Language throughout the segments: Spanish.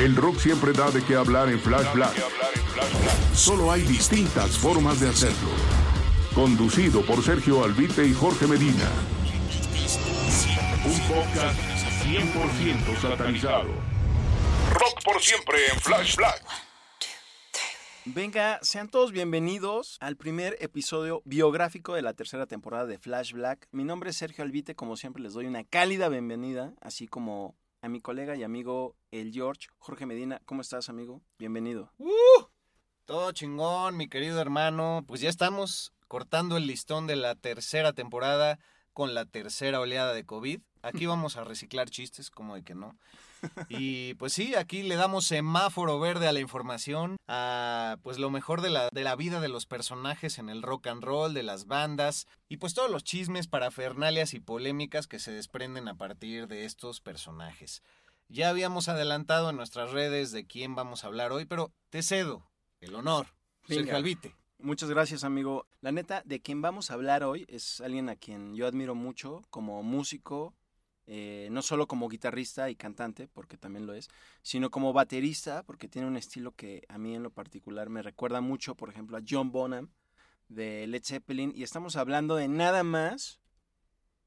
El rock siempre da de qué hablar en Flash Black. Solo hay distintas formas de hacerlo. Conducido por Sergio Albite y Jorge Medina. Un podcast 100% satanizado. Rock por siempre en Flash Black. Venga, sean todos bienvenidos al primer episodio biográfico de la tercera temporada de Flash Black. Mi nombre es Sergio Albite, como siempre les doy una cálida bienvenida, así como a mi colega y amigo el George, Jorge Medina. ¿Cómo estás, amigo? Bienvenido. ¡Uh! Todo chingón, mi querido hermano. Pues ya estamos cortando el listón de la tercera temporada con la tercera oleada de COVID. Aquí vamos a reciclar chistes, como de que no. Y pues sí, aquí le damos semáforo verde a la información, a pues lo mejor de la, de la vida de los personajes en el rock and roll, de las bandas, y pues todos los chismes, parafernalias y polémicas que se desprenden a partir de estos personajes. Ya habíamos adelantado en nuestras redes de quién vamos a hablar hoy, pero te cedo el honor, Sergio Venga. Albite. Muchas gracias, amigo. La neta, de quien vamos a hablar hoy es alguien a quien yo admiro mucho como músico, eh, no solo como guitarrista y cantante, porque también lo es, sino como baterista, porque tiene un estilo que a mí en lo particular me recuerda mucho, por ejemplo, a John Bonham de Led Zeppelin. Y estamos hablando de nada más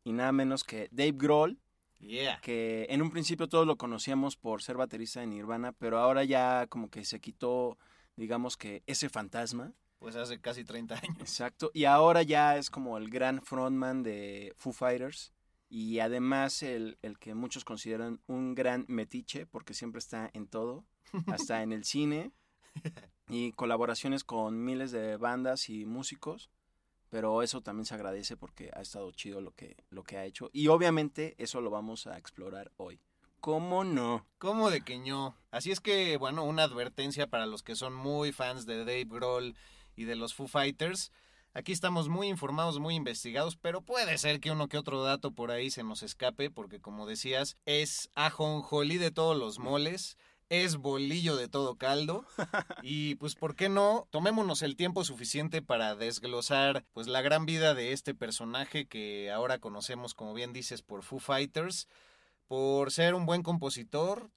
y nada menos que Dave Grohl, Yeah. que en un principio todos lo conocíamos por ser baterista de Nirvana, pero ahora ya como que se quitó, digamos que ese fantasma. Pues hace casi 30 años. Exacto. Y ahora ya es como el gran frontman de Foo Fighters. Y además el, el que muchos consideran un gran metiche, porque siempre está en todo, hasta en el cine. Y colaboraciones con miles de bandas y músicos. Pero eso también se agradece porque ha estado chido lo que, lo que ha hecho. Y obviamente eso lo vamos a explorar hoy. ¿Cómo no? ¿Cómo de que no? Así es que, bueno, una advertencia para los que son muy fans de Dave Grohl y de los Foo Fighters. Aquí estamos muy informados, muy investigados, pero puede ser que uno que otro dato por ahí se nos escape, porque como decías, es ajonjolí de todos los moles, es bolillo de todo caldo. Y pues, ¿por qué no? Tomémonos el tiempo suficiente para desglosar pues la gran vida de este personaje que ahora conocemos, como bien dices, por Foo Fighters, por ser un buen compositor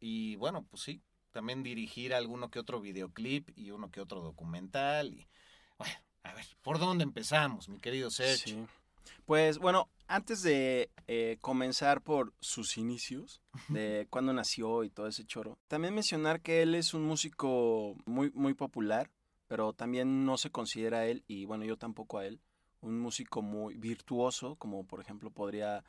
y bueno, pues sí, también dirigir alguno que otro videoclip y uno que otro documental. Y bueno, a ver, ¿por dónde empezamos, mi querido Sergio? Sí. Pues bueno, antes de eh, comenzar por sus inicios, de cuándo nació y todo ese choro, también mencionar que él es un músico muy, muy popular, pero también no se considera él, y bueno, yo tampoco a él, un músico muy virtuoso, como por ejemplo podría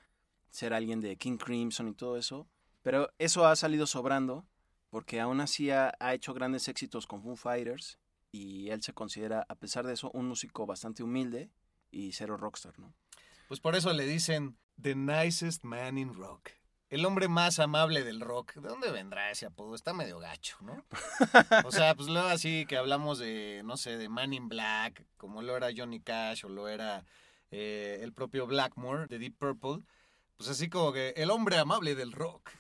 ser alguien de King Crimson y todo eso, pero eso ha salido sobrando, porque aún así ha, ha hecho grandes éxitos con Foo Fighters, y él se considera, a pesar de eso, un músico bastante humilde y cero rockstar, ¿no? Pues por eso le dicen The Nicest Man in Rock. El hombre más amable del rock. ¿De dónde vendrá ese apodo? Está medio gacho, ¿no? O sea, pues luego así que hablamos de, no sé, de Man in Black, como lo era Johnny Cash o lo era eh, el propio Blackmore de Deep Purple. Pues así como que el hombre amable del rock.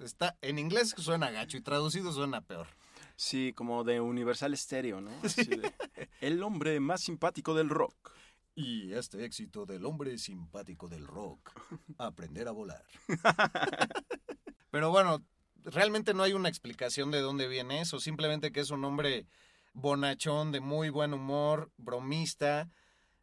Está, en inglés suena gacho y traducido suena peor. Sí, como de Universal Stereo, ¿no? Así de, el hombre más simpático del rock. Y este éxito del hombre simpático del rock, aprender a volar. Pero bueno, realmente no hay una explicación de dónde viene eso, simplemente que es un hombre bonachón, de muy buen humor, bromista,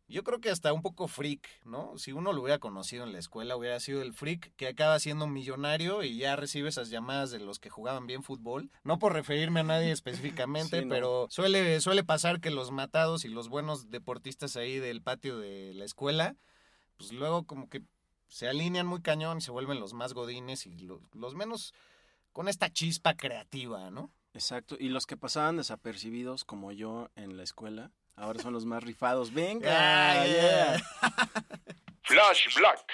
yo creo que hasta un poco freak, ¿no? Si uno lo hubiera conocido en la escuela, hubiera sido el freak que acaba siendo millonario y ya recibe esas llamadas de los que jugaban bien fútbol. No por referirme a nadie específicamente, Sí, no. pero suele, suele pasar que los matados y los buenos deportistas ahí del patio de la escuela, pues luego como que se alinean muy cañón y se vuelven los más godines y lo- los menos con esta chispa creativa, ¿no? Exacto. Y los que pasaban desapercibidos, como yo en la escuela, ahora son los más rifados. ¡Venga! Ah, yeah. yeah. Flash Black.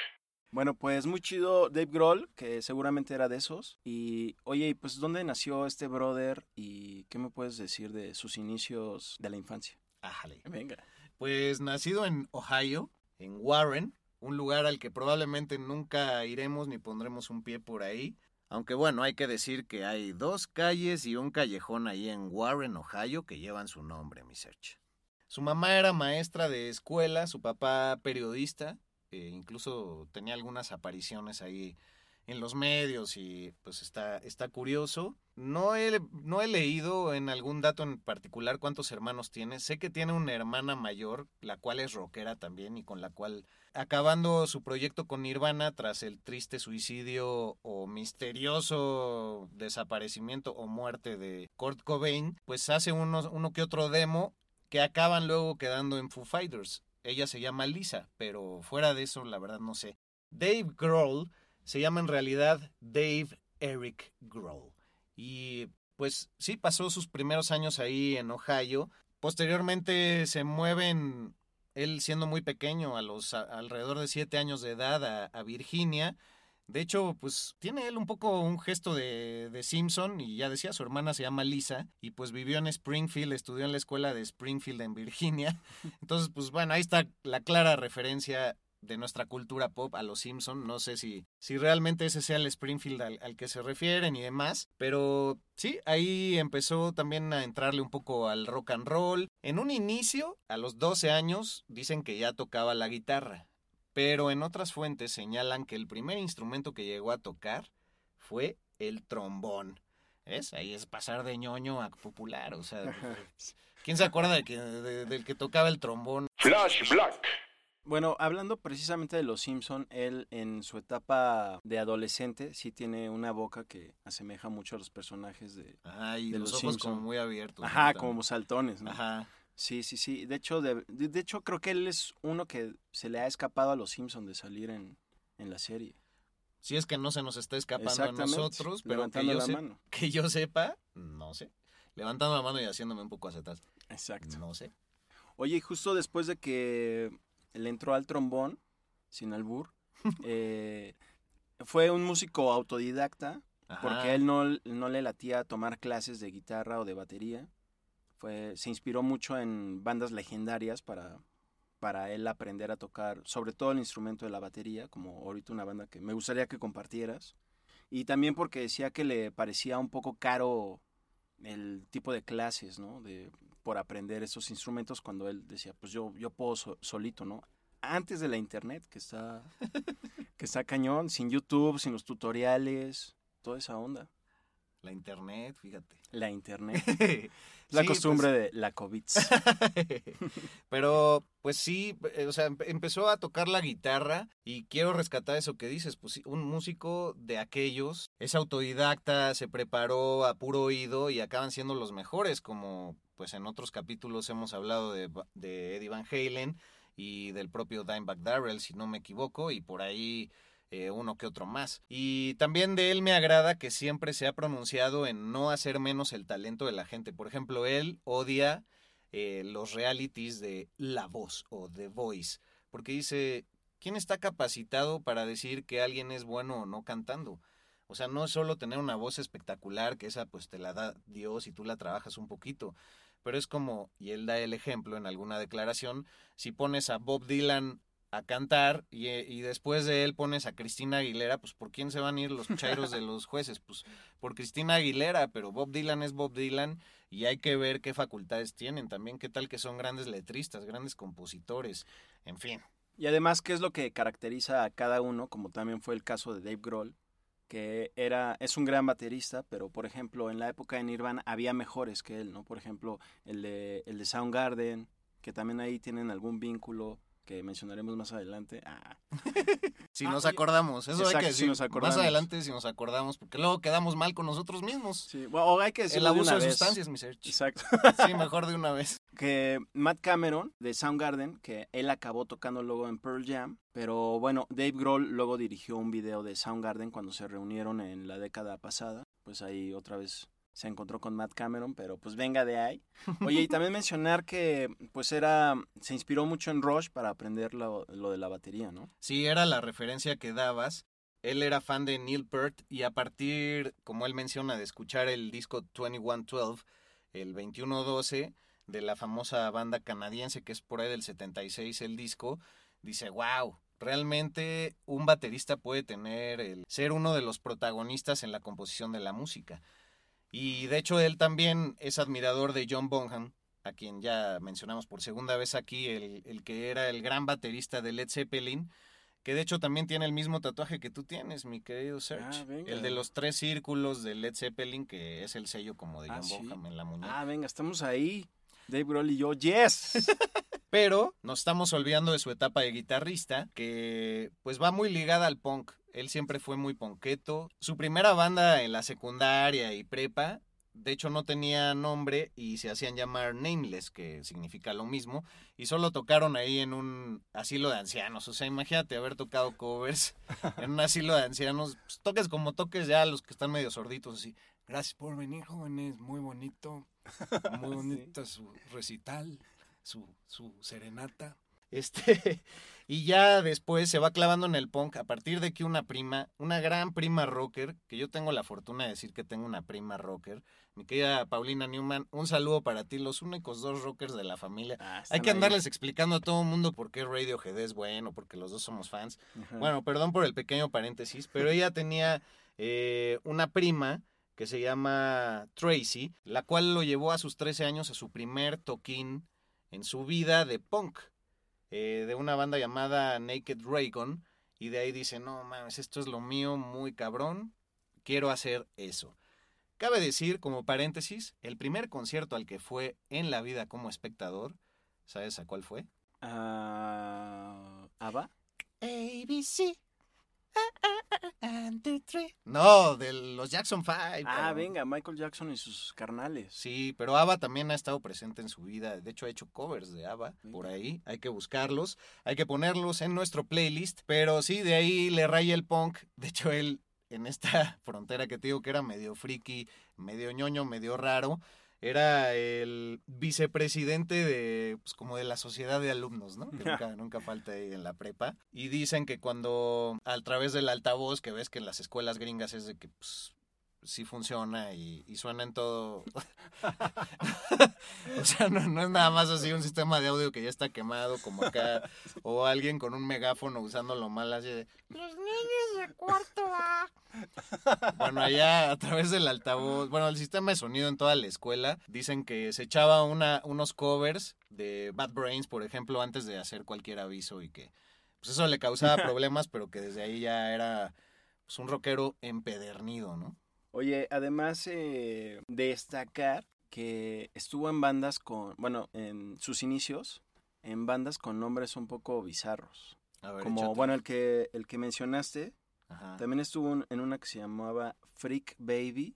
Bueno, pues muy chido Dave Grohl, que seguramente era de esos. Y oye, ¿y pues ¿dónde nació este brother? ¿Y qué me puedes decir de sus inicios de la infancia? Ájale. Venga. Pues nacido en Ohio, en Warren, un lugar al que probablemente nunca iremos ni pondremos un pie por ahí. Aunque bueno, hay que decir que hay dos calles y un callejón ahí en Warren, Ohio, que llevan su nombre, mi search. Su mamá era maestra de escuela, su papá periodista, eh, incluso tenía algunas apariciones ahí en los medios y pues está, está curioso. No he, no he leído en algún dato en particular cuántos hermanos tiene. Sé que tiene una hermana mayor, la cual es rockera también y con la cual, acabando su proyecto con Nirvana tras el triste suicidio o misterioso desaparecimiento o muerte de Kurt Cobain, pues hace uno, uno que otro demo que acaban luego quedando en Foo Fighters. Ella se llama Lisa, pero fuera de eso, la verdad no sé. Dave Grohl se llama en realidad Dave Eric Grohl. Y pues sí, pasó sus primeros años ahí en Ohio. Posteriormente se mueven, él siendo muy pequeño, a los alrededor de siete años de edad, a Virginia. De hecho, pues tiene él un poco un gesto de, de Simpson y ya decía, su hermana se llama Lisa y pues vivió en Springfield, estudió en la escuela de Springfield en Virginia. Entonces, pues bueno, ahí está la clara referencia de nuestra cultura pop a los Simpson. No sé si, si realmente ese sea el Springfield al, al que se refieren y demás, pero sí, ahí empezó también a entrarle un poco al rock and roll. En un inicio, a los 12 años, dicen que ya tocaba la guitarra, pero en otras fuentes señalan que el primer instrumento que llegó a tocar fue el trombón. ¿Ves? Ahí es pasar de ñoño a popular, o sea, ¿quién se acuerda de que, de- del que tocaba el trombón? Flash Black. Bueno, hablando precisamente de los Simpson, él en su etapa de adolescente sí tiene una boca que asemeja mucho a los personajes de... Ay, De los, los ojos Simpson. como muy abiertos. Ajá, ¿no? como saltones, ¿no? Ajá. Sí, sí, sí. De hecho, de, de- hecho creo que él es uno que se le ha escapado a los Simpson de salir en, en la serie. Si es que no se nos está escapando a nosotros, pero que yo, la se- mano. que yo sepa, no sé. Levantando la mano y haciéndome un poco hacia atrás. Exacto. No sé. Oye, y justo después de que le entró al trombón, sin albur, eh, fue un músico autodidacta, Ajá. porque él no, no le latía tomar clases de guitarra o de batería. Fue, se inspiró mucho en bandas legendarias para, para él aprender a tocar, sobre todo el instrumento de la batería, como ahorita una banda que me gustaría que compartieras. Y también porque decía que le parecía un poco caro el tipo de clases, ¿no? De, por aprender esos instrumentos cuando él decía, pues yo, yo puedo so- solito, ¿no? Antes de la internet, que está, que está cañón, sin YouTube, sin los tutoriales, toda esa onda. La internet, fíjate. La internet. La Sí, costumbre de la COVID. Pero, pues sí, eh, o sea, empe- empezó a tocar la guitarra y quiero rescatar eso que dices, pues un músico de aquellos es autodidacta, se preparó a puro oído y acaban siendo los mejores, como pues en otros capítulos hemos hablado de, de Eddie Van Halen y del propio Dimebag Darrell, si no me equivoco, y por ahí eh, uno que otro más. Y también de él me agrada que siempre se ha pronunciado en no hacer menos el talento de la gente. Por ejemplo, él odia eh, los realities de La Voz o The Voice, porque dice, ¿quién está capacitado para decir que alguien es bueno o no cantando? O sea, no es solo tener una voz espectacular, que esa pues te la da Dios y tú la trabajas un poquito, pero es como, y él da el ejemplo en alguna declaración, si pones a Bob Dylan a cantar y, eh, y después de él pones a Cristina Aguilera, pues ¿por quién se van a ir los chairos de los jueces? Pues por Cristina Aguilera, pero Bob Dylan es Bob Dylan y hay que ver qué facultades tienen también, qué tal que son grandes letristas, grandes compositores, en fin. Y además, ¿qué es lo que caracteriza a cada uno? Como también fue el caso de Dave Grohl, que era, es un gran baterista, pero por ejemplo, en la época de Nirvana había mejores que él, ¿no? Por ejemplo, el de, el de Soundgarden, que también ahí tienen algún vínculo que mencionaremos más adelante. Ah. Si Ah, nos acordamos, eso hay que si decir nos más acordamos. adelante si nos acordamos, porque luego quedamos mal con nosotros mismos. Sí, bueno, o hay que El decirlo de abuso una de vez. sustancias, mi search. Exacto. Sí, mejor de una vez. que Matt Cameron de Soundgarden, que él acabó tocando luego en Pearl Jam, pero bueno, Dave Grohl luego dirigió un video de Soundgarden cuando se reunieron en la década pasada, pues ahí otra vez se encontró con Matt Cameron, pero pues venga de ahí. Oye, y también mencionar que pues era, se inspiró mucho en Rush para aprender lo, lo de la batería, ¿no? Sí, era la referencia que dabas. Él era fan de Neil Peart y a partir, como él menciona, de escuchar el disco 2112, el 2112, de la famosa banda canadiense que es por ahí del 76 el disco, dice, wow, realmente un baterista puede tener el ser uno de los protagonistas en la composición de la música. Y de hecho él también es admirador de John Bonham, a quien ya mencionamos por segunda vez aquí, el, el que era el gran baterista de Led Zeppelin, que de hecho también tiene el mismo tatuaje que tú tienes, mi querido Serge. Ah, el de los tres círculos de Led Zeppelin, que es el sello como de Ah, John ¿sí? Bonham en la muñeca. Ah, venga, estamos ahí. Dave Grohl y yo, yes. Pero nos estamos olvidando de su etapa de guitarrista, que pues va muy ligada al punk. Él siempre fue muy ponqueto. Su primera banda en la secundaria y prepa, de hecho no tenía nombre y se hacían llamar Nameless, que significa lo mismo, y solo tocaron ahí en un asilo de ancianos. O sea, imagínate haber tocado covers en un asilo de ancianos. Pues, toques como toques ya los que están medio sorditos así. Gracias por venir, jóvenes. Muy bonito. Muy bonita su recital, su, su serenata. Este, y ya después se va clavando en el punk a partir de que una prima, una gran prima rocker, que yo tengo la fortuna de decir que tengo una prima rocker, mi querida Paulina Newman, un saludo para ti, los únicos dos rockers de la familia. Ah, Hay que ahí. andarles explicando a todo el mundo por qué Radiohead es bueno, porque los dos somos fans. Bueno, perdón por el pequeño paréntesis, pero ella tenía eh, una prima que se llama Tracy, la cual lo llevó a sus 13 años a su primer toquín en su vida de punk, eh, de una banda llamada Naked Raygon, y de ahí dice, no mames, esto es lo mío, muy cabrón, quiero hacer eso. Cabe decir, como paréntesis, el primer concierto al que fue en la vida como espectador, ¿sabes a cuál fue? Ah, ¿Ava? ABC. No, de los Jackson 5. Ah, venga, Michael Jackson y sus carnales. Sí, pero ABBA también ha estado presente en su vida. De hecho, ha hecho covers de ABBA por ahí. Hay que buscarlos, hay que ponerlos en nuestro playlist. Pero sí, de ahí le raya el punk. De hecho, él, en esta frontera que te digo que era medio friki, medio ñoño, medio raro, era el vicepresidente de, pues como de la sociedad de alumnos, ¿no? Que nunca, nunca falta ahí en la prepa. Y dicen que cuando, a través del altavoz, que ves que en las escuelas gringas es de que, pues, sí funciona y, y suena en todo. o sea, no, no es nada más así un sistema de audio que ya está quemado como acá, o alguien con un megáfono usándolo mal así de... Los niños de cuarto A. Bueno, allá a través del altavoz, bueno, el sistema de sonido en toda la escuela, dicen que se echaba una, unos covers de Bad Brains, por ejemplo, antes de hacer cualquier aviso y que pues eso le causaba problemas, pero que desde ahí ya era pues, un rockero empedernido, ¿no? Oye, además eh, destacar que estuvo en bandas con, bueno, en sus inicios, en bandas con nombres un poco bizarros. A ver, Como, échate. bueno, el que, el que mencionaste, Ajá. también estuvo en- una que se llamaba Freak Baby.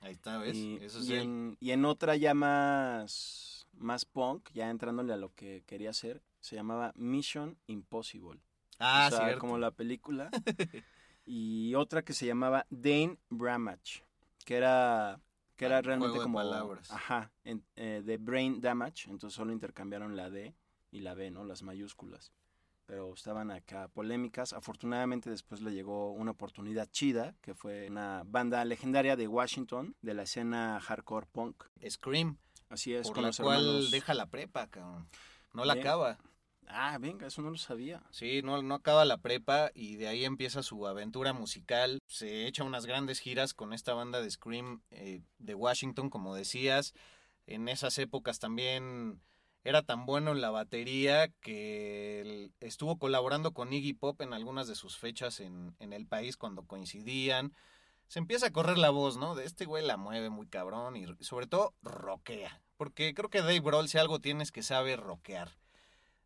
Ahí está, ¿ves? Y, Eso es y en, y en otra ya más, más punk, ya entrándole a lo que quería hacer, se llamaba Mission Impossible. Ah, o sea, cierto. como la película. y otra que se llamaba Dane Bramage, que era que era Ah, realmente como palabras. ajá, en- eh, de brain damage, entonces solo intercambiaron la D y la B, ¿no? Las mayúsculas. Pero estaban acá polémicas. Afortunadamente después le llegó una oportunidad chida, que fue una banda legendaria de Washington, de la escena hardcore punk. Scream, Así es, por con la los cual hermanos. deja la prepa, cabrón. No la Bien. acaba. Ah, venga, eso no lo sabía. Sí, no, no acaba la prepa y de ahí empieza su aventura musical. Se echa unas grandes giras con esta banda de Scream eh, de Washington, como decías. En esas épocas también era tan bueno en la batería que estuvo colaborando con Iggy Pop en algunas de sus fechas en, en el país cuando coincidían. Se empieza a correr la voz, ¿no? De este güey la mueve muy cabrón y sobre todo rockea. porque creo que Dave Grohl, si algo tienes que sabe rockear.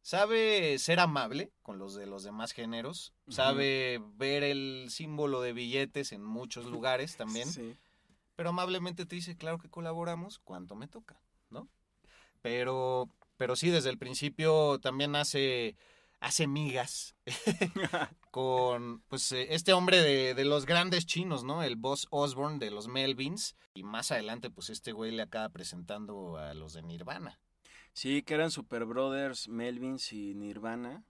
Sabe ser amable con los de los demás géneros, sabe ver el símbolo de billetes en muchos lugares también, Sí. pero amablemente te dice, claro que colaboramos, cuánto me toca, ¿no? Pero, pero sí, desde el principio también hace, hace migas con pues eh, este hombre de, de los grandes chinos, ¿no? El boss Osborne de los Melvins. Y más adelante, pues este güey le acaba presentando a los de Nirvana. Sí, que eran Super Brothers, Melvins y Nirvana.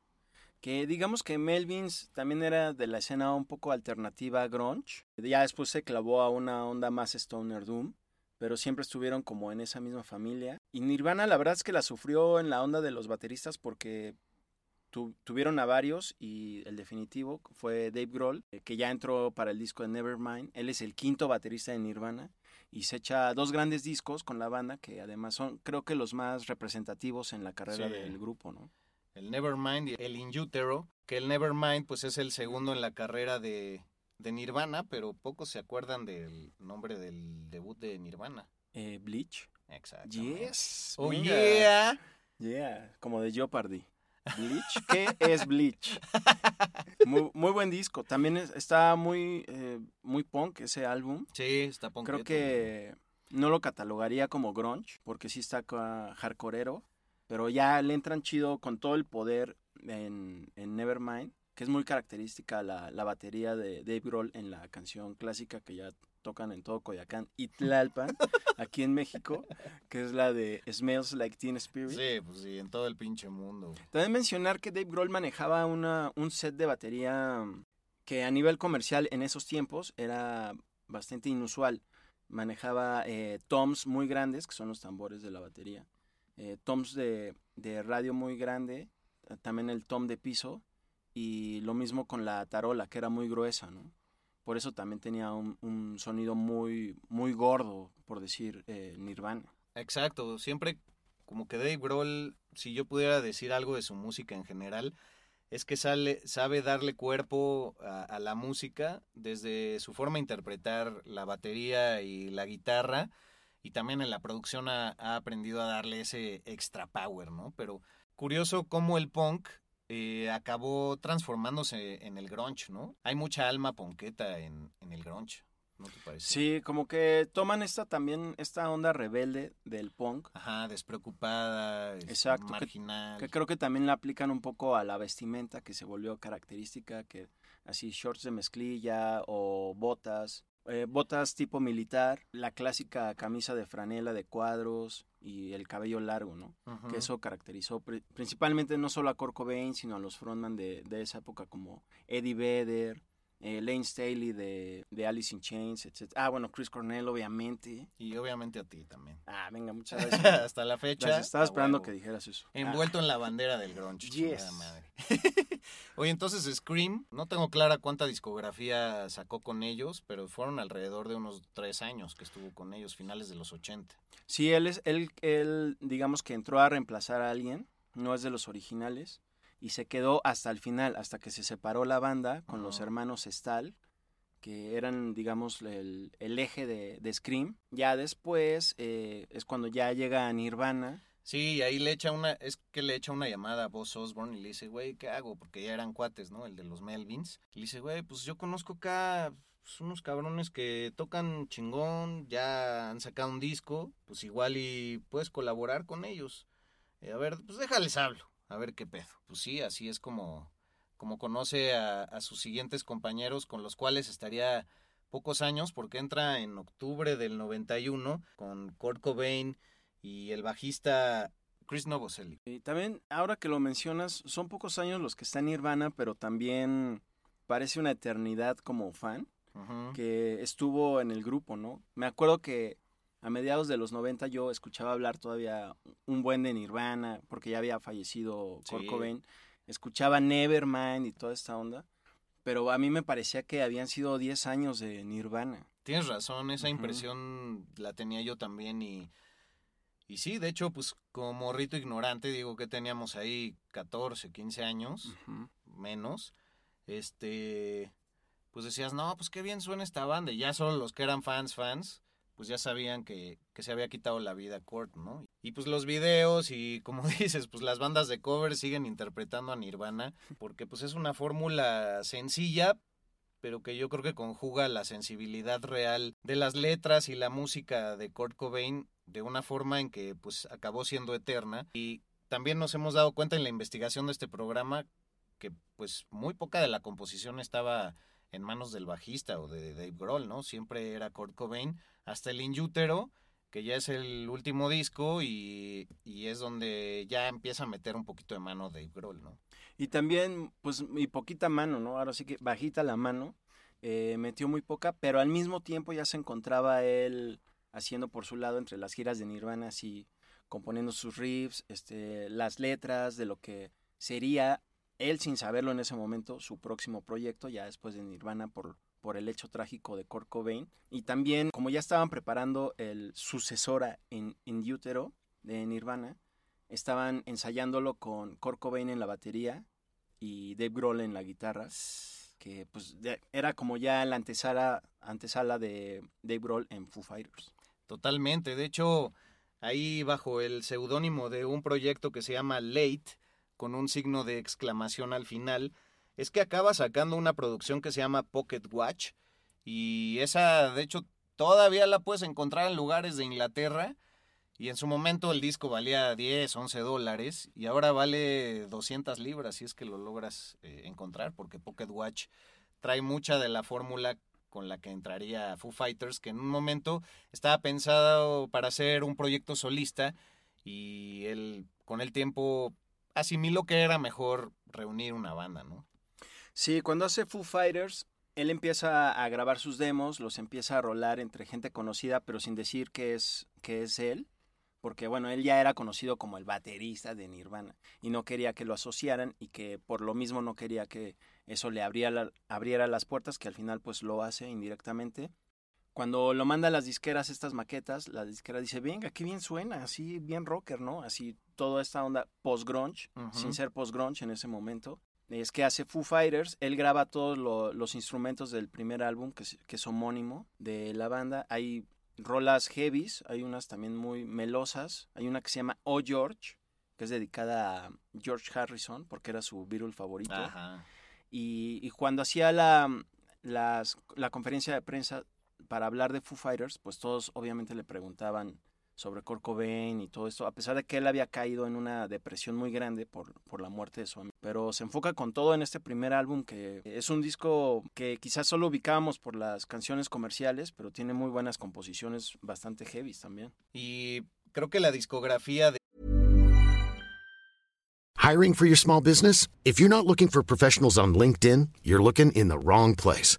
Que digamos que Melvins también era de la escena un poco alternativa grunge. Ya después se clavó a una onda más Stoner Doom. Pero siempre estuvieron como en esa misma familia. Y Nirvana la verdad es que la sufrió en la onda de los bateristas porque tu- tuvieron a varios y el definitivo fue Dave Grohl, eh, que ya entró para el disco de Nevermind. Él es el quinto baterista de Nirvana y se echa dos grandes discos con la banda que además son creo que los más representativos en la carrera Sí. del grupo, ¿no? El Nevermind y el In Utero, que el Nevermind pues es el segundo en la carrera de, de Nirvana, pero pocos se acuerdan del nombre del debut de Nirvana. Eh, Bleach. Exacto. Yes. Oh venga. yeah. Yeah, como de Jeopardy. Bleach, ¿qué es Bleach? Muy, muy buen disco. También es- está muy, eh, muy punk ese álbum. Sí, está Creo ponqueto. que no lo catalogaría como grunge, porque sí está hardcoreero, pero ya le entran chido con todo el poder en, en Nevermind, que es muy característica la, la batería de Dave Grohl en la canción clásica que ya tocan en todo Coyacán y Tlalpan, aquí en México, que es la de Smells Like Teen Spirit. Sí, pues sí, en todo el pinche mundo. También mencionar que Dave Grohl manejaba una, un set de batería que a nivel comercial en esos tiempos era bastante inusual. Manejaba eh, toms muy grandes, que son los tambores de la batería. eh, toms de, de radio muy grande, también el tom de piso, y lo mismo con la tarola, que era muy gruesa, ¿no? Por eso también tenía un, sonido muy, muy gordo, por decir eh, Nirvana. Exacto, siempre como que Dave Grohl, si yo pudiera decir algo de su música en general, es que sale, sabe darle cuerpo a, a la música desde su forma de interpretar la batería y la guitarra y también en la producción ha, ha aprendido a darle ese extra power, ¿no? Pero curioso cómo el punk eh, acabó transformándose en el grunge, ¿no? Hay mucha alma ponqueta en, en el grunge, ¿no te parece? Sí, como que toman esta también, esta onda rebelde del punk, Ajá, despreocupada, este, Exacto, que- marginal. que creo que también la aplican un poco a la vestimenta que se volvió característica, que así shorts de mezclilla o botas, eh, botas tipo militar, la clásica camisa de franela de cuadros y el cabello largo, ¿no? Que eso caracterizó pri- principalmente no solo a Kurt Cobain, sino a los frontman de, de esa época como Eddie Vedder, eh, Lane Staley de, de Alice in Chains, etc. Ah, bueno, Chris Cornell, obviamente. Y obviamente a ti también. Ah, venga, muchas gracias. Hasta la fecha. Gracias, Estaba esperando huevo. que dijeras eso. Ah, Envuelto en la bandera del grunge. Yes. madre. Oye, entonces Scream, no tengo clara cuánta discografía sacó con ellos, pero fueron alrededor de unos tres años que estuvo con ellos, finales de los 80. Sí, él es, él, él, digamos que entró a reemplazar a alguien, no es de los originales, y se quedó hasta el final, hasta que se separó la banda con los hermanos Stahl, que eran, digamos, el, el eje de, de Scream. Ya después eh, es cuando ya llega a Nirvana. Sí, ahí le echa una, es que le echa una llamada a Boss Osborne y le dice, güey, ¿qué hago? Porque ya eran cuates, ¿no? El de los Melvins. Y le dice, güey, pues yo conozco acá pues, unos cabrones que tocan chingón, ya han sacado un disco, pues igual y puedes colaborar con ellos. Eh, a ver, pues déjales hablo, a ver qué pedo. Pues sí, así es como, como conoce a, a sus siguientes compañeros con los cuales estaría pocos años porque entra en octubre del 91 con Kurt Cobain y el bajista Chris Novoselic. Y también, ahora que lo mencionas, son pocos años los que está en Nirvana, pero también parece una eternidad como fan. Que estuvo en el grupo, ¿no? Me acuerdo que a mediados de los 90 yo escuchaba hablar todavía un buen de Nirvana, porque ya había fallecido Kurt Sí. Cobain. Escuchaba Nevermind y toda esta onda, pero a mí me parecía que habían sido 10 años de Nirvana. Tienes razón, esa impresión la tenía yo también y, y sí, de hecho, pues como rito ignorante, digo que teníamos ahí 14, 15 años, menos, este, pues decías, no, pues qué bien suena esta banda, y ya solo los que eran fans, fans, pues ya sabían que, que se había quitado la vida Kurt, ¿no? Y pues los videos y como dices, pues las bandas de cover siguen interpretando a Nirvana porque pues es una fórmula sencilla, pero que yo creo que conjuga la sensibilidad real de las letras y la música de Kurt Cobain de una forma en que pues acabó siendo eterna y también nos hemos dado cuenta en la investigación de este programa que pues muy poca de la composición estaba en manos del bajista o de Dave Grohl, ¿no? Siempre era Kurt Cobain, hasta el Inútero, que ya es el último disco y, y, es donde ya empieza a meter un poquito de mano Dave Grohl, ¿no? Y también, pues, y poquita mano, ¿no? Ahora sí que bajita la mano, eh, metió muy poca, pero al mismo tiempo ya se encontraba él haciendo por su lado entre las giras de Nirvana, así componiendo sus riffs, este, las letras de lo que sería él sin saberlo en ese momento su próximo proyecto, ya después de Nirvana por, por el hecho trágico de Kurt Cobain. Y también, como ya estaban preparando el sucesora en, en Utero de Nirvana, estaban ensayándolo con Kurt Cobain en la batería y Dave Grohl en la guitarra, que pues era como ya la antesala, antesala de Dave Grohl en Foo Fighters. Totalmente, de hecho, ahí bajo el seudónimo de un proyecto que se llama Late, con un signo de exclamación al final, es que acaba sacando una producción que se llama Pocket Watch y esa de hecho todavía la puedes encontrar en lugares de Inglaterra y en su momento el disco valía 10, 11 dólares y ahora vale 200 libras si es que lo logras eh, encontrar porque Pocket Watch trae mucha de la fórmula con la que entraría Foo Fighters que en un momento estaba pensado para hacer un proyecto solista y él con el tiempo asimiló que era mejor reunir una banda, ¿no? Sí, cuando hace Foo Fighters, él empieza a grabar sus demos, los empieza a rolar entre gente conocida, pero sin decir que es, que es él, porque bueno, él ya era conocido como el baterista de Nirvana y no quería que lo asociaran y que por lo mismo no quería que eso le abriera, abriera las puertas, que al final pues lo hace indirectamente. Cuando lo manda a las disqueras estas maquetas, la disquera dice, venga, qué bien suena, así bien rocker, ¿no? Así toda esta onda post-grunge, sin ser post-grunge en ese momento. Es que hace Foo Fighters, él graba todos los instrumentos del primer álbum, que es, que es homónimo de la banda. Hay rolas heavies, hay unas también muy melosas. Hay una que se llama Oh George, que es dedicada a George Harrison, porque era su Beatle favorito. Y, y, cuando hacía la, las, la conferencia de prensa para hablar de Foo Fighters, pues todos obviamente le preguntaban sobre Kurt Cobain y todo esto, a pesar de que él había caído en una depresión muy grande por, por la muerte de su amigo. Pero se enfoca con todo en este primer álbum, que es un disco que quizás solo ubicábamos por las canciones comerciales, pero tiene muy buenas composiciones bastante heavy también. Y creo que la discografía de... Hiring for your small business? If you're not looking for professionals on LinkedIn, you're looking in the wrong place.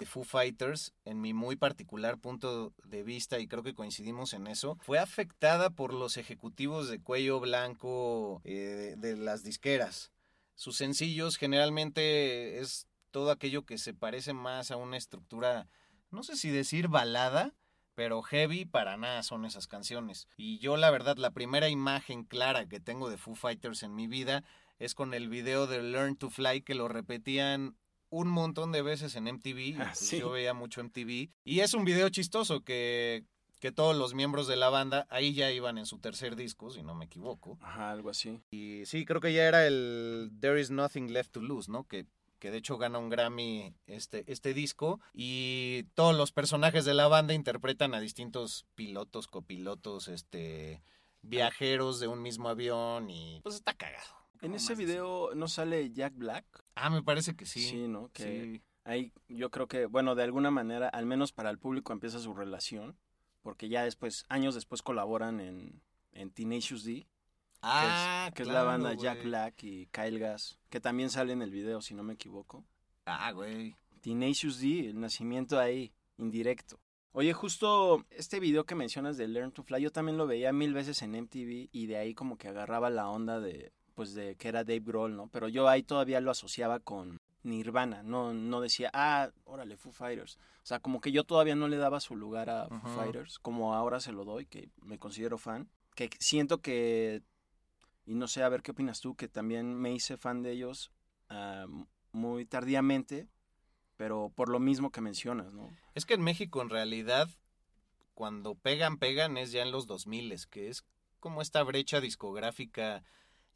De Foo Fighters, en mi muy particular punto de vista, y creo que coincidimos en eso, fue afectada por los ejecutivos de cuello blanco eh, de, de las disqueras. Sus sencillos generalmente es todo aquello que se parece más a una estructura, no sé si decir balada, pero heavy para nada son esas canciones. Y yo la verdad, la primera imagen clara que tengo de Foo Fighters en mi vida es con el video de Learn to Fly que lo repetían un montón de veces en MTV. Ah, pues sí. Yo veía mucho MTV. Y es un video chistoso que, que todos los miembros de la banda ahí ya iban en su tercer disco, si no me equivoco. Ajá, algo así. Y sí, creo que ya era el There is Nothing Left to Lose, ¿no? Que, que de hecho gana un Grammy este, este disco. Y todos los personajes de la banda interpretan a distintos pilotos, copilotos, este viajeros de un mismo avión y pues está cagado. En ese video no sale Jack Black. Ah, me parece que sí. Sí, ¿no? Que Sí. ahí yo creo que, bueno, de alguna manera, al menos para el público empieza su relación, porque ya después, años después colaboran en, en Tenacious D, que Ah, es, que es la banda Jack. Black y Kyle Gass, que también sale en el video, si no me equivoco. Ah, güey. Tenacious D, el nacimiento ahí, indirecto. Oye, justo este video que mencionas de Learn to Fly, yo también lo veía mil veces en MTV y de ahí como que agarraba la onda de, pues de que era Dave Grohl, ¿no? Pero yo ahí todavía lo asociaba con Nirvana, no, no decía, ah, órale, Foo Fighters. O sea, como que yo todavía no le daba su lugar a Foo. Fighters, como ahora se lo doy, que me considero fan. Que siento que, y no sé, a ver qué opinas tú, que también me hice fan de ellos ah, muy tardíamente, pero por lo mismo que mencionas, ¿no? Es que en México en realidad cuando pegan, pegan es ya en los 2000, que es como esta brecha discográfica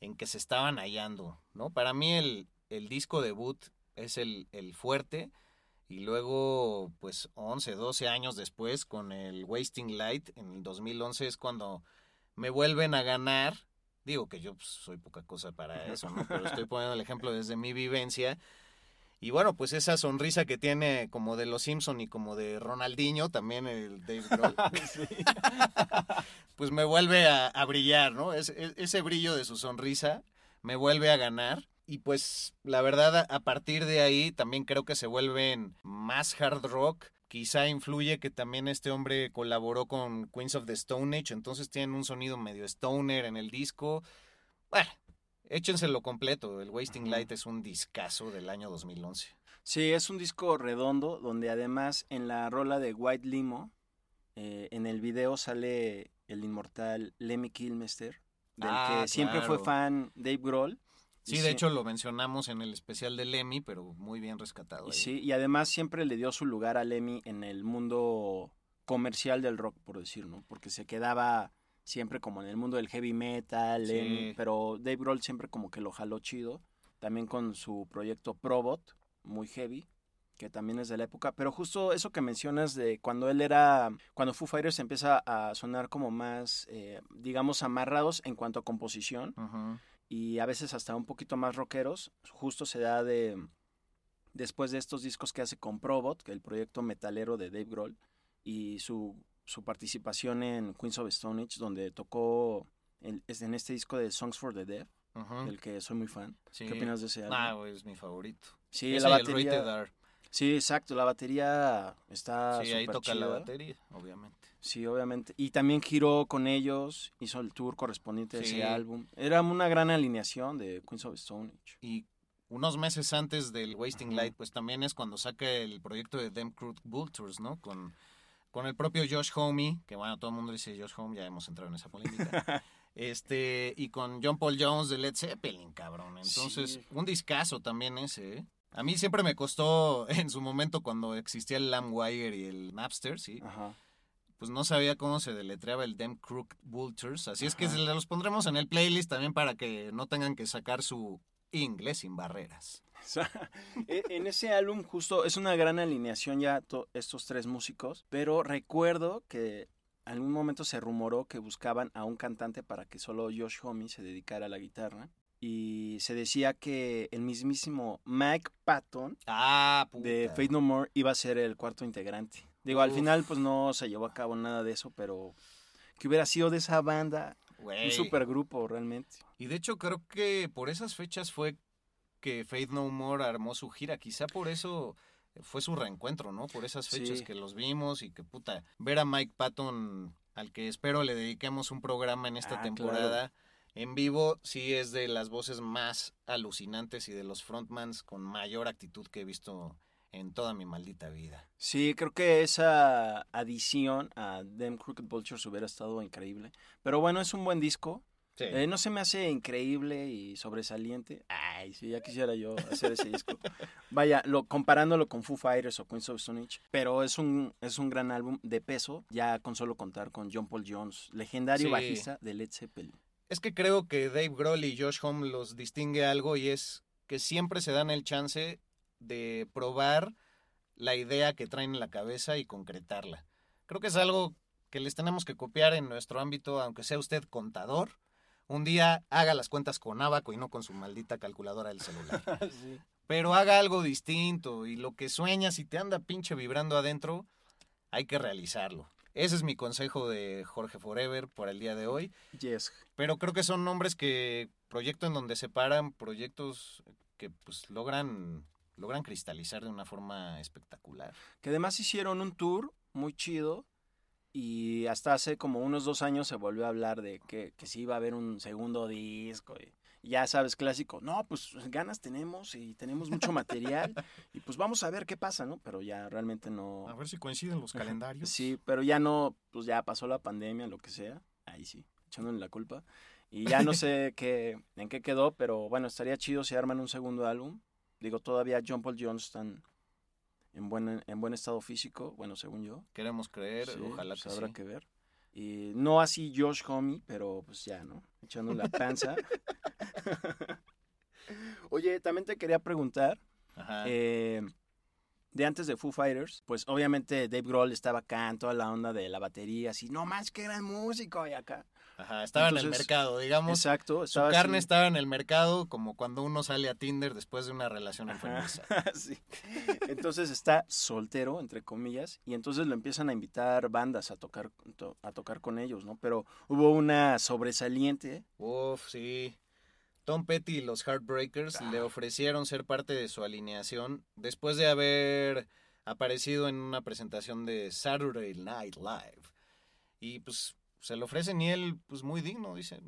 en que se estaban hallando, ¿no? Para mí el, el disco debut es el, el fuerte y luego pues 11, 12 años después con el Wasting Light en el 2011 es cuando me vuelven a ganar. Digo que yo pues, soy poca cosa para eso, ¿no? Pero estoy poniendo el ejemplo desde mi vivencia. Y bueno, pues esa sonrisa que tiene como de los Simpson y como de Ronaldinho, también el Dave Grohl, pues me vuelve a, a brillar, ¿no? Es- es- ese brillo de su sonrisa me vuelve a ganar. Y pues la verdad, a, a partir de ahí también creo que se vuelven más hard rock. Quizá influye que también este hombre colaboró con Queens of the Stone Age, entonces tienen un sonido medio stoner en el disco. Bueno, échenselo completo. El Wasting Light es un discazo del año 2011. Sí, es un disco redondo donde además en la rola de White Limo, eh, en el video sale el inmortal Lemmy Kilmister, del Ah, que siempre fue fan Dave Grohl. Sí, de hecho lo mencionamos en el especial de Lemmy, pero muy bien rescatado. ahí. sí, y además siempre le dio su lugar a Lemmy en el mundo comercial del rock, por decir, ¿no? Porque se quedaba siempre como en el mundo del heavy metal, Sí. Pero Dave Grohl siempre como que lo jaló chido, también con su proyecto Probot, muy heavy, que también es de la época, pero justo eso que mencionas de cuando él era, cuando Foo Fighters empieza a sonar como más, eh, digamos, amarrados en cuanto a composición, y a veces hasta un poquito más rockeros. Justo se da de después de estos discos que hace con Probot, que el proyecto metalero de Dave Grohl, y su, su participación en Queens of Stone Age, donde tocó en, es en este disco de Songs for the Deaf, Ujú. del que soy muy fan. Sí. ¿Qué opinas de ese álbum? Ah, es mi favorito. sí, Ese la el batería. Rated R. Sí, exacto, la batería está Sí, ahí toca la batería, obviamente. Sí, obviamente. Y también giró con ellos, hizo el tour correspondiente a Sí. ese álbum. Era una gran alineación de Queens of Stone Age. Y unos meses antes del Wasting. Light, pues también es cuando saca el proyecto de Them Crooked Vultures, ¿no? Con, con el propio Josh Homme, que bueno, todo el mundo dice Josh Homme, ya hemos entrado en esa polémica. este, y con John Paul Jones de Led Zeppelin, cabrón. Entonces, Sí. un discazo también ese, ¿eh? A mí siempre me costó en su momento cuando existía el LimeWire y el Napster, ¿sí? Ajá. Pues no sabía cómo se deletreaba el Them Crooked Vultures. Así es que los pondremos en el playlist también para que no tengan que sacar su inglés sin barreras. O sea, e- en ese álbum justo es una gran alineación ya to- estos tres músicos, pero recuerdo que en algún momento se rumoró que buscaban a un cantante para que solo Josh Homme se dedicara a la guitarra y se decía que el mismísimo Mike Patton Ah, de Fate No More iba a ser el cuarto integrante. Digo, al final pues no se llevó a cabo nada de eso, pero que hubiera sido de esa banda Güey. un supergrupo realmente. Y de hecho creo que por esas fechas fue que Faith No More armó su gira. Quizá por eso fue su reencuentro, ¿no? Por esas fechas Sí. que los vimos y que puta, ver a Mike Patton, al que espero le dediquemos un programa en esta Ah, temporada. En vivo sí es de las voces más alucinantes y de los frontmans con mayor actitud que he visto en toda mi maldita vida. Sí, creo que esa adición a Them Crooked Vultures hubiera estado increíble. Pero bueno, es un buen disco. Sí. Eh, no se me hace increíble y sobresaliente. Ay, sí, ya quisiera yo hacer ese disco. Vaya, lo, comparándolo con Foo Fighters o Queens of Stone Age. Pero es un, es un gran álbum de peso, ya con solo contar con John Paul Jones, legendario Sí. bajista de Led Zeppelin. Es que creo que Dave Grohl y Josh Homme los distingue algo y es que siempre se dan el chance de probar la idea que traen en la cabeza y concretarla. Creo que es algo que les tenemos que copiar en nuestro ámbito, aunque sea usted contador un día haga las cuentas con Abaco y no con su maldita calculadora del celular. Pero haga algo distinto y lo que sueñas y te anda pinche vibrando adentro, hay que realizarlo. Ese es mi consejo de Jorge Forever por el día de hoy. Yes. Pero creo que son nombres que, proyecto en donde se paran, proyectos que pues logran, logran cristalizar de una forma espectacular. Que además hicieron un tour muy chido y hasta hace como unos dos años se volvió a hablar de que, que sí iba a haber un segundo disco. Y, ya sabes, clásico, no, pues ganas tenemos y tenemos mucho material y pues vamos a ver qué pasa, ¿no? Pero ya realmente no... A ver si coinciden los calendarios. Sí, pero ya no, pues ya pasó la pandemia, lo que sea. Ahí sí, echándole la culpa. Y ya no sé qué, en qué quedó, pero bueno, estaría chido si arman un segundo álbum. Digo, todavía John Paul Jones están en buen, en buen estado físico, bueno, según yo. Queremos creer, Sí, ojalá pues que habrá sí. que ver. Y no así Josh Homme, pero pues ya, ¿no? Echando la panza. Oye, también te quería preguntar, Ajá. eh, de antes de Foo Fighters, pues obviamente Dave Grohl estaba acá en toda la onda de la batería, así, no más que gran músico y acá. Ajá, estaba en el mercado, digamos. Exacto, Su carne así. estaba en el mercado como cuando uno sale a Tinder después de una relación enfermiza. Sí. Entonces está soltero, entre comillas, y entonces lo empiezan a invitar bandas a tocar, to- a tocar con ellos, ¿no? Pero hubo una sobresaliente Uf, sí. Tom Petty y los Heartbreakers le Ah. ofrecieron ser parte de su alineación después de haber aparecido en una presentación de Saturday Night Live. Y pues se le ofrecen y él, pues muy digno, dice,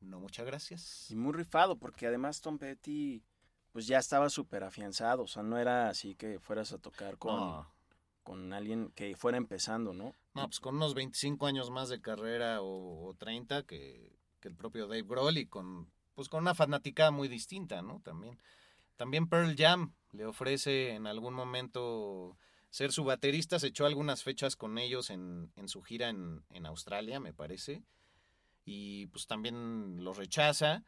no, muchas gracias. y muy rifado, porque además Tom Petty pues ya estaba súper afianzado, o sea, no era así que fueras a tocar con, No, con alguien que fuera empezando, ¿no? no, pues con unos 25 años más de carrera o, o 30 que, que el propio Dave Grohl y con, pues con una fanaticada muy distinta, ¿no? También. También Pearl Jam le ofrece en algún momento ser su baterista, se echó algunas fechas con ellos en, en su gira en, en Australia, me parece, y pues también los rechaza,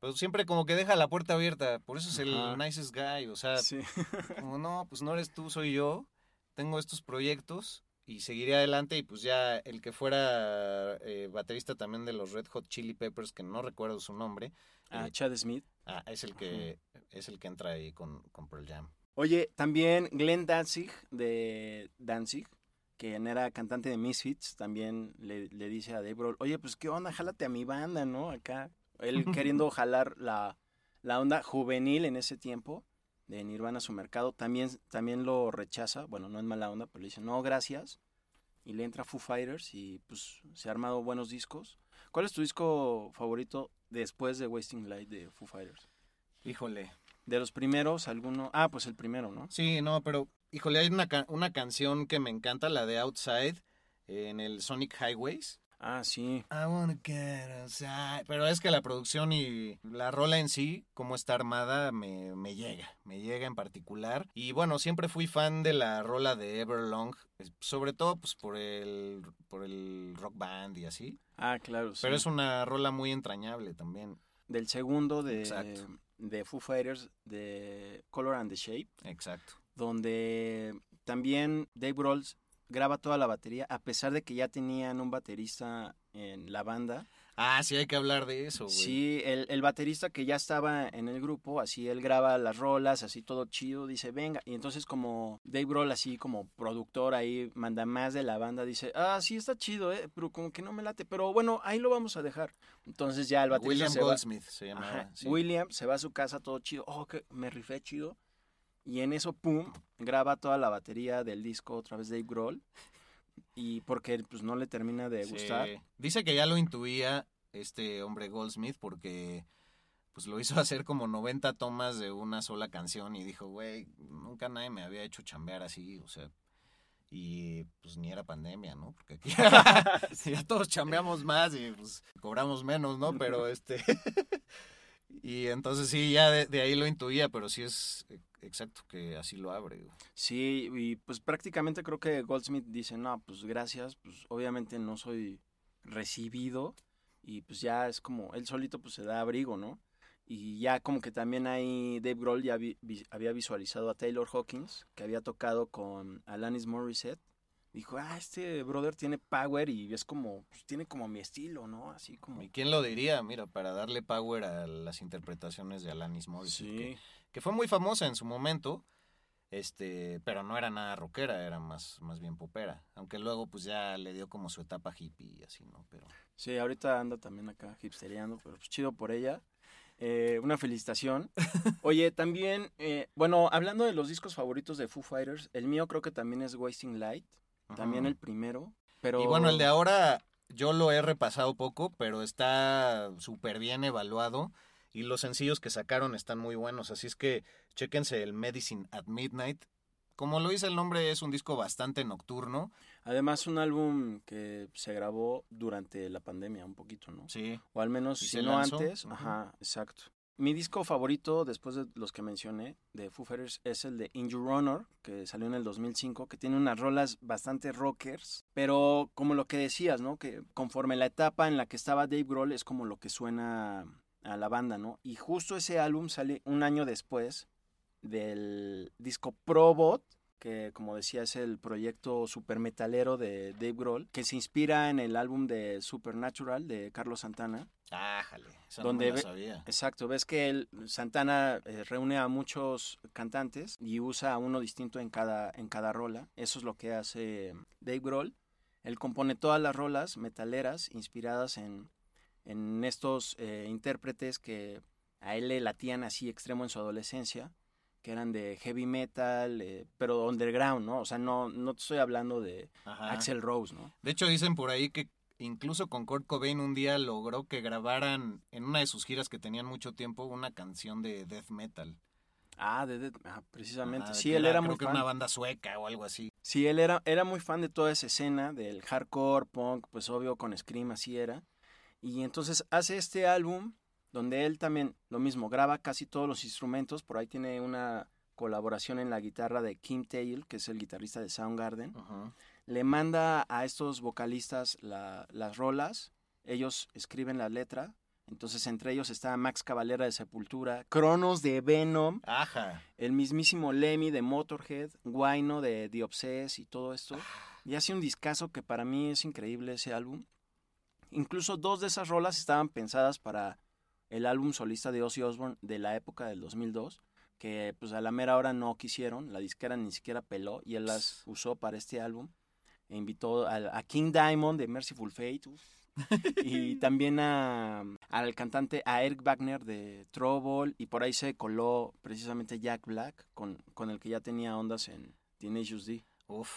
pero siempre como que deja la puerta abierta, por eso es el Ajá. nicest guy, o sea, Sí. como no, pues no eres tú, soy yo, tengo estos proyectos y seguiré adelante y pues ya el que fuera eh, baterista también de los Red Hot Chili Peppers, que no recuerdo su nombre, A eh, Chad Smith. ah, es el que es el que entra ahí con, con Pearl Jam. Oye, también Glenn Danzig de Danzig, que era cantante de Misfits, también le, le dice a Dave Grohl, oye, pues qué onda, jálate a mi banda, ¿no? Acá, él queriendo jalar la, la onda juvenil en ese tiempo de Nirvana a su mercado, también, también lo rechaza, bueno, no es mala onda, pero le dice, no, gracias, y le entra Foo Fighters y pues se ha armado buenos discos. ¿Cuál es tu disco favorito después de Wasting Light de Foo Fighters? Híjole. De los primeros, alguno... Ah, pues el primero, ¿no? Sí, no, pero híjole, hay una, una canción que me encanta, la de Outside, en el Sonic Highways. Ah, sí. I wanna get outside. Pero es que la producción y la rola en sí, como está armada, me, me llega. Me llega en particular. Y bueno, siempre fui fan de la rola de Everlong. Sobre todo pues por el, por el rock band y así. Ah, claro, sí. Pero es una rola muy entrañable también. Del segundo de, Exacto. De Foo Fighters, de Color and the Shape, Exacto. donde también Dave Grohl graba toda la batería, a pesar de que ya tenían un baterista en la banda. Ah, sí, hay que hablar de eso, güey. Sí, el, el baterista que ya estaba en el grupo, así él graba las rolas, así todo chido, dice, venga. Y entonces como Dave Grohl, así como productor ahí, manda más de la banda, dice, ah, sí, está chido, eh, pero como que no me late. Pero bueno, ahí lo vamos a dejar. Entonces ya el baterista William se va- Goldsmith se llamaba. Ajá, sí. William se va a su casa todo chido. Oh, que me rifé chido. Y en eso, pum, graba toda la batería del disco otra vez Dave Grohl. Y porque pues no le termina de Sí. gustar. Dice que ya lo intuía este hombre Goldsmith porque pues lo hizo hacer como 90 tomas de una sola canción y dijo, güey, nunca nadie me había hecho chambear así, o sea, y pues ni era pandemia, ¿no? Porque aquí ya todos chambeamos más y pues cobramos menos, ¿no? Pero este... y entonces sí, ya de, de ahí lo intuía, pero sí es exacto que así lo abre. Sí, y pues prácticamente creo que Goldsmith dice, no, pues gracias, pues obviamente no soy recibido. Y pues ya es como, él solito pues se da abrigo, ¿no? Y ya como que también ahí Dave Grohl ya había visualizado a Taylor Hawkins, que había tocado con Alanis Morissette dijo, ah, este brother tiene power y es como, pues, tiene como mi estilo, ¿no? Así como... ¿Y quién lo diría? Mira, para darle power a las interpretaciones de Alanis Morissette, Sí. que, que fue muy famosa en su momento, este, pero no era nada rockera, era más, más bien popera. Aunque luego pues ya le dio como su etapa hippie y así, ¿no? Pero Sí, ahorita anda también acá hipsteriando, pero pues chido por ella. Eh, una felicitación. Oye, también, eh, bueno, hablando de los discos favoritos de Foo Fighters, el mío creo que también es Wasting Light, también el primero, pero... Y bueno, el de ahora yo lo he repasado poco, pero está súper bien evaluado y los sencillos que sacaron están muy buenos, así es que chéquense el Medicine at Midnight. Como lo dice el nombre, es un disco bastante nocturno. Además, un álbum que se grabó durante la pandemia un poquito, ¿no? Sí. O al menos, ¿Y si no lanzó? antes. Ajá, exacto. Mi disco favorito, después de los que mencioné, de Foo Fighters, es el de In Your que salió en el 2005, que tiene unas rolas bastante rockers, pero como lo que decías, ¿no? Que conforme la etapa en la que estaba Dave Grohl es como lo que suena a la banda, ¿no? Y justo ese álbum sale un año después del disco Probot, que como decía es el proyecto super metalero de Dave Grohl, que se inspira en el álbum de Supernatural de Carlos Santana. Ájale, esa Donde no me la sabía. Exacto, ves que él, Santana eh, reúne a muchos cantantes y usa a uno distinto en cada, en cada rola. Eso es lo que hace Dave Grohl. Él compone todas las rolas metaleras inspiradas en, en estos eh, intérpretes que a él le latían así extremo en su adolescencia, que eran de heavy metal, eh, pero underground, ¿no? O sea, no, no te estoy hablando de Ajá. Axel Rose, ¿no? De hecho, dicen por ahí que incluso con Kurt Cobain un día logró que grabaran en una de sus giras que tenían mucho tiempo una canción de death metal. Ah, de, de- ah, precisamente. Sí, él era creo muy que fan. una banda sueca o algo así. Sí, él era, era muy fan de toda esa escena, del hardcore, punk, pues obvio con Scream así era. Y entonces hace este álbum donde él también, lo mismo, graba casi todos los instrumentos. Por ahí tiene una colaboración en la guitarra de Kim Tail, que es el guitarrista de Soundgarden. Le manda a estos vocalistas la- las rolas, ellos escriben la letra. Entonces entre ellos está Max Cavalera de Sepultura, Cronos de Venom, Ajá. el mismísimo Lemmy de Motorhead, Guayno de The Obsess y todo esto. Y hace un discazo que para mí es increíble ese álbum. Incluso dos de esas rolas estaban pensadas para el álbum solista de Ozzy Osbourne de la época del 2002, que pues a la mera hora no quisieron, la disquera ni siquiera peló y él las usó para este álbum. E invitó a, a King Diamond de Merciful Fate uf, y también a, al cantante, a Eric Wagner de Trouble, y por ahí se coló precisamente Jack Black, con, con el que ya tenía ondas en Tenacious D. Uf.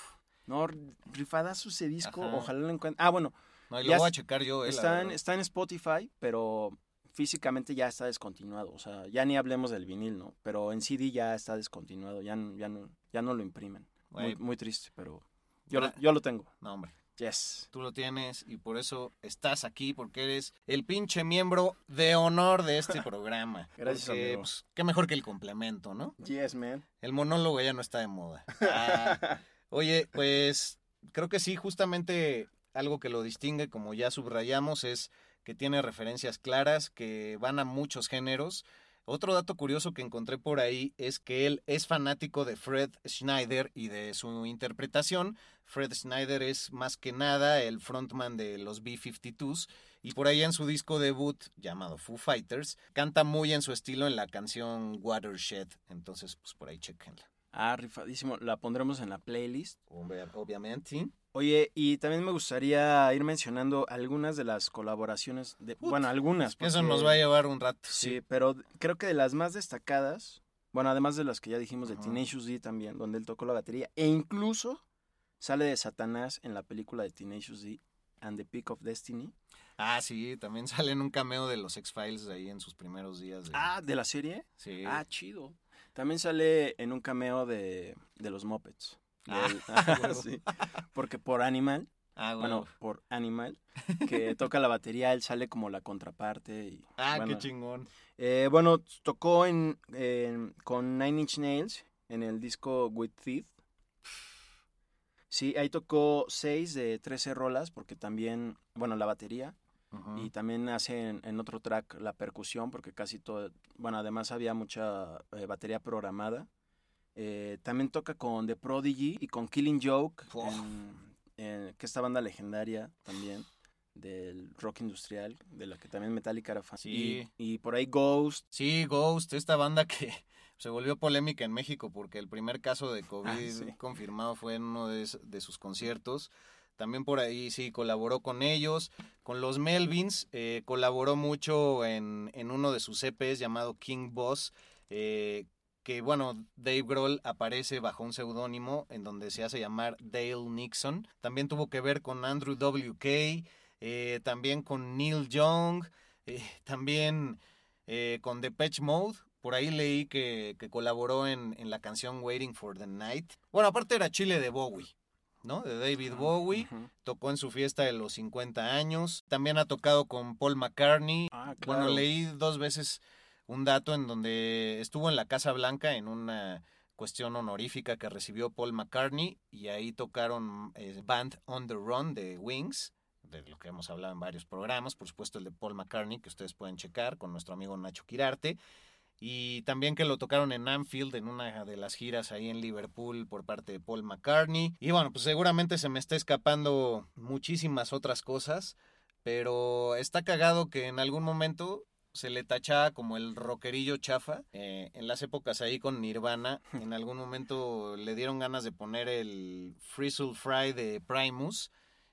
No, rifadazo ese disco, Ajá. ojalá lo encuentre. Ah, bueno, No, y lo voy a checar yo, eh, está, en, está en Spotify, pero físicamente ya está descontinuado. O sea, ya ni hablemos del vinil, ¿no? Pero en CD ya está descontinuado, ya, no- ya, no, ya no lo imprimen. Muy, muy triste, pero yo, lo, yo lo tengo. No, hombre. Yes. Tú lo tienes y por eso estás aquí, porque eres el pinche miembro de honor de este programa. Gracias, Porque, amigo. pues, qué mejor que el complemento, ¿no? Yes, man. El monólogo ya no está de moda. Ah, oye, pues creo que sí, justamente algo que lo distingue, como ya subrayamos, es que tiene referencias claras, que van a muchos géneros. Otro dato curioso que encontré por ahí es que él es fanático de Fred Schneider y de su interpretación. Fred Schneider es más que nada el frontman de los B-52s y por ahí en su disco debut llamado Foo Fighters canta muy en su estilo en la canción Watershed. Entonces, pues por ahí chequenla. Ah, rifadísimo. La pondremos en la playlist. Obvia- Obviamente, sí. Oye, y también me gustaría ir mencionando algunas de las colaboraciones. De, bueno, algunas. Eso nos va a llevar un rato. Sí, pero creo que de las más destacadas, bueno, además de las que ya dijimos de Ajá. Tenacious D también, donde él tocó la batería, e incluso sale de Satanás en la película de Tenacious D and the Peak of Destiny. Ah, sí, también sale en un cameo de los X-Files ahí en sus primeros días. De... Ah, ¿de la serie? sí. Ah, chido. También sale en un cameo de, de los Muppets. Ah, sí, porque por Animal, Ah, bueno, bueno. por Animal, que toca la batería, él sale como la contraparte. Y, Ah, bueno, qué chingón. Eh, bueno, tocó en, en- con Nine Inch Nails en el disco With Teeth. Sí, ahí tocó 6 de 13 rolas, porque también, bueno, la batería. Ujú. Y también hace en, en otro track la percusión, porque casi todo, bueno, además había mucha eh, batería programada. Eh, también toca con The Prodigy y con Killing Joke en eh, que esta banda legendaria también del rock industrial, de la que también Metallica era fan. Sí. Y, y por ahí Ghost. Sí, Ghost, esta banda que se volvió polémica en México porque el primer caso de COVID Ah, sí. confirmado fue en uno de, de sus conciertos. También por ahí sí colaboró con ellos. Con los Melvins eh, colaboró mucho en, en uno de sus EPs llamado King Boss. eh, que bueno, Dave Grohl aparece bajo un seudónimo en donde se hace llamar Dale Nixon. También tuvo que ver con Andrew W.K., eh, también con Neil Young, también con Depeche Mode. Por ahí leí que, que colaboró en, en la canción Waiting for the Night. Bueno, aparte era Chile de Bowie, ¿no? De David Bowie. Tocó en su fiesta de los 50 años. También ha tocado con Paul McCartney. Ah, claro. Bueno, leí dos veces un dato en donde estuvo en la Casa Blanca en una cuestión honorífica que recibió Paul McCartney y ahí tocaron eh, Band on the Run de Wings, de lo que hemos hablado en varios programas, por supuesto el de Paul McCartney que ustedes pueden checar con nuestro amigo Nacho Quirarte y también que lo tocaron en Anfield en una de las giras ahí en Liverpool por parte de Paul McCartney y bueno, pues seguramente se me está escapando muchísimas otras cosas, pero está cagado que en algún momento se le tachaba como el rockerillo chafa. Eh, en las épocas ahí con Nirvana, en algún momento le dieron ganas de poner el Frizzle Fry de Primus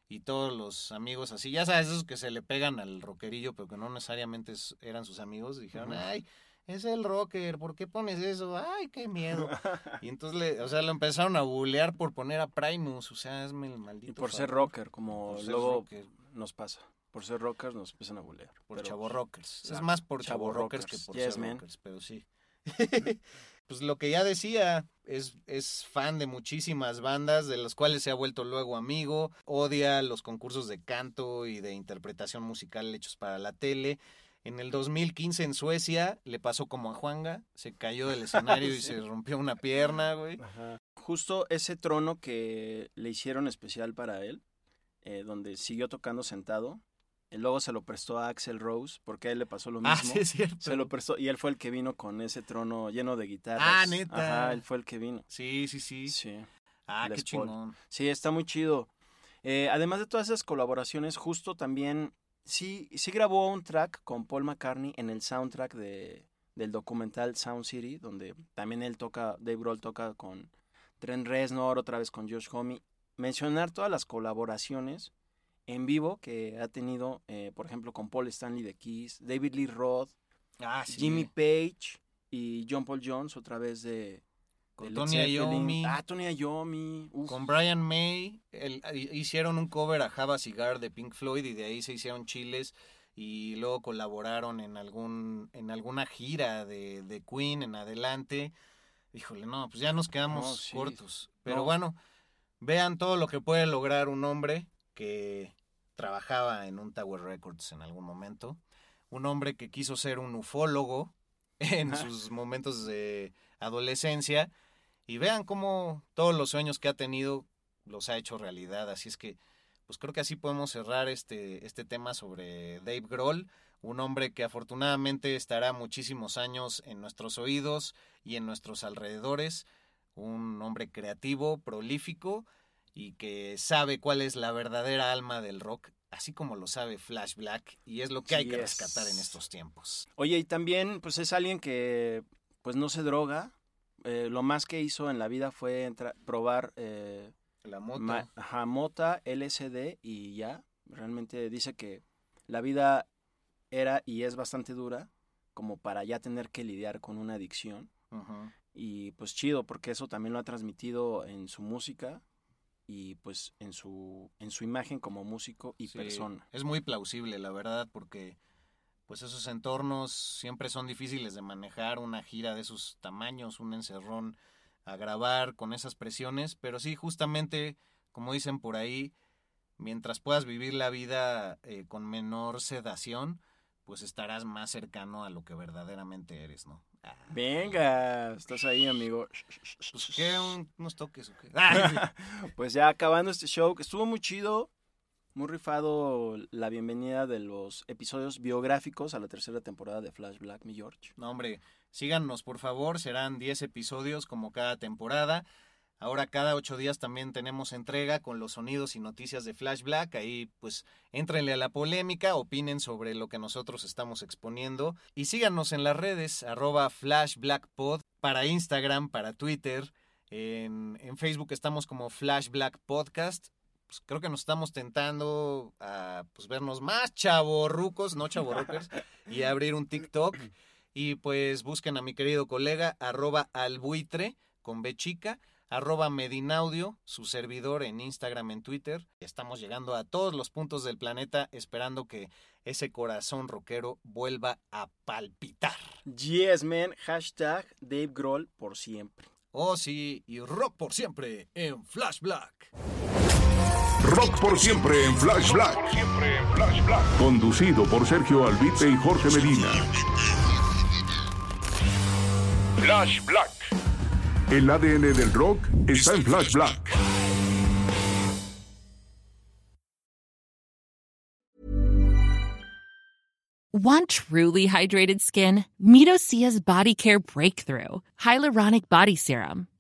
y todos los amigos así, ya sabes, esos que se le pegan al rockerillo, pero que no necesariamente es- eran sus amigos, dijeron, ay, es el rocker, ¿por qué pones eso? Ay, qué miedo. Y entonces, le, o sea, lo empezaron a bulear por poner a Primus, o sea, hazme el maldito Y por ser rocker, como Por luego rocker. nos pasa. Por ser rockers nos empiezan a bulear. Por Pero- chavo rockers. Es más por chavo chavo rockers que por Yes, ser man. rockers, pero sí. pues lo que ya decía, es, es fan de muchísimas bandas, de las cuales se ha vuelto luego amigo, odia los concursos de canto y de interpretación musical hechos para la tele. En el 2015 en Suecia le pasó como a Juanga, se cayó del escenario y se rompió una pierna, güey. Ajá. Justo ese trono que le hicieron especial para él, eh, donde siguió tocando sentado, luego se lo prestó a Axel Rose, porque a él le pasó lo mismo. Ah, sí, es cierto. Se lo prestó, y él fue el que vino con ese trono lleno de guitarras. Ah, ¿neta? Ajá, él fue el que vino. Sí, sí, sí. Sí. Ah, qué Paul. chingón. Sí, está muy chido. Eh, además de todas esas colaboraciones, justo también sí, sí grabó un track con Paul McCartney en el soundtrack de, del documental Sound City, donde también él toca, Dave Grohl toca con Trent Reznor, otra vez con Josh Homme. Mencionar todas las colaboraciones en vivo que ha tenido, eh, por ejemplo, con Paul Stanley de Kiss, David Lee Roth, Ah, sí. Jimmy Page y John Paul Jones, otra vez de... Con Tony. Iommi. Ah, Tony Iommi. Con Brian May el- hicieron un cover a Java Cigar de Pink Floyd y de ahí se hicieron chiles y luego colaboraron en algún en alguna gira de, de Queen en adelante. Híjole, no, pues ya nos quedamos No, sí. cortos. Pero No. bueno, vean todo lo que puede lograr un hombre que trabajaba en un Tower Records en algún momento. Un hombre que quiso ser un ufólogo en sus momentos de adolescencia. Y vean cómo todos los sueños que ha tenido los ha hecho realidad. Así es que, pues creo que así podemos cerrar este, este tema sobre Dave Grohl, un hombre que afortunadamente estará muchísimos años en nuestros oídos y en nuestros alrededores, un hombre creativo, prolífico y que sabe cuál es la verdadera alma del rock, así como lo sabe Flash Black, y es lo que hay que rescatar en estos tiempos. Oye, y también, pues es alguien que, pues no se droga. Eh, lo más que hizo en la vida fue probar eh, La moto. ma- ajá, mota, LSD y ya. Realmente dice que la vida era y es bastante dura como para ya tener que lidiar con una adicción. Y pues chido, porque eso también lo ha transmitido en su música y pues en su, en su imagen como músico y Sí, persona. Es muy plausible, la verdad, porque pues esos entornos siempre son difíciles de manejar, una gira de esos tamaños, un encerrón a grabar con esas presiones, pero sí, justamente, como dicen por ahí, mientras puedas vivir la vida eh, con menor sedación, pues estarás más cercano a lo que verdaderamente eres, ¿no? Ah, Venga, estás ahí, amigo. pues, ¿qué? Un- ¿Unos toques o qué? Ah, Pues ya acabando este show, que estuvo muy chido, muy rifado la bienvenida de los episodios biográficos a la tercera temporada de Flash Black, mi George. No, hombre, síganos por favor, serán 10 episodios como cada temporada. Ahora cada ocho días también tenemos entrega con los sonidos y noticias de Flash Black. Ahí pues éntrenle a la polémica, opinen sobre lo que nosotros estamos exponiendo y síganos en las redes arroba Flash para Instagram, para Twitter. En, en Facebook estamos como Flash Black Podcast. Pues, creo que nos estamos tentando a pues, vernos más chavorrucos, no chavorruckers, y abrir un TikTok. Y pues busquen a mi querido colega arroba albuitre con B chica arroba Medinaudio, su servidor en Instagram, en Twitter. Estamos llegando a todos los puntos del planeta esperando que ese corazón rockero vuelva a palpitar. Yes, man. Hashtag Dave Grohl por siempre. Oh, sí, y rock por siempre en Flash Black. Rock por siempre en Flash Black. Conducido por Sergio Albite y Jorge Medina. Flash Black. El ADN del rock está en Flash Black. Want truly hydrated skin? Meet Osea's Body Care Breakthrough Hyaluronic Body Serum.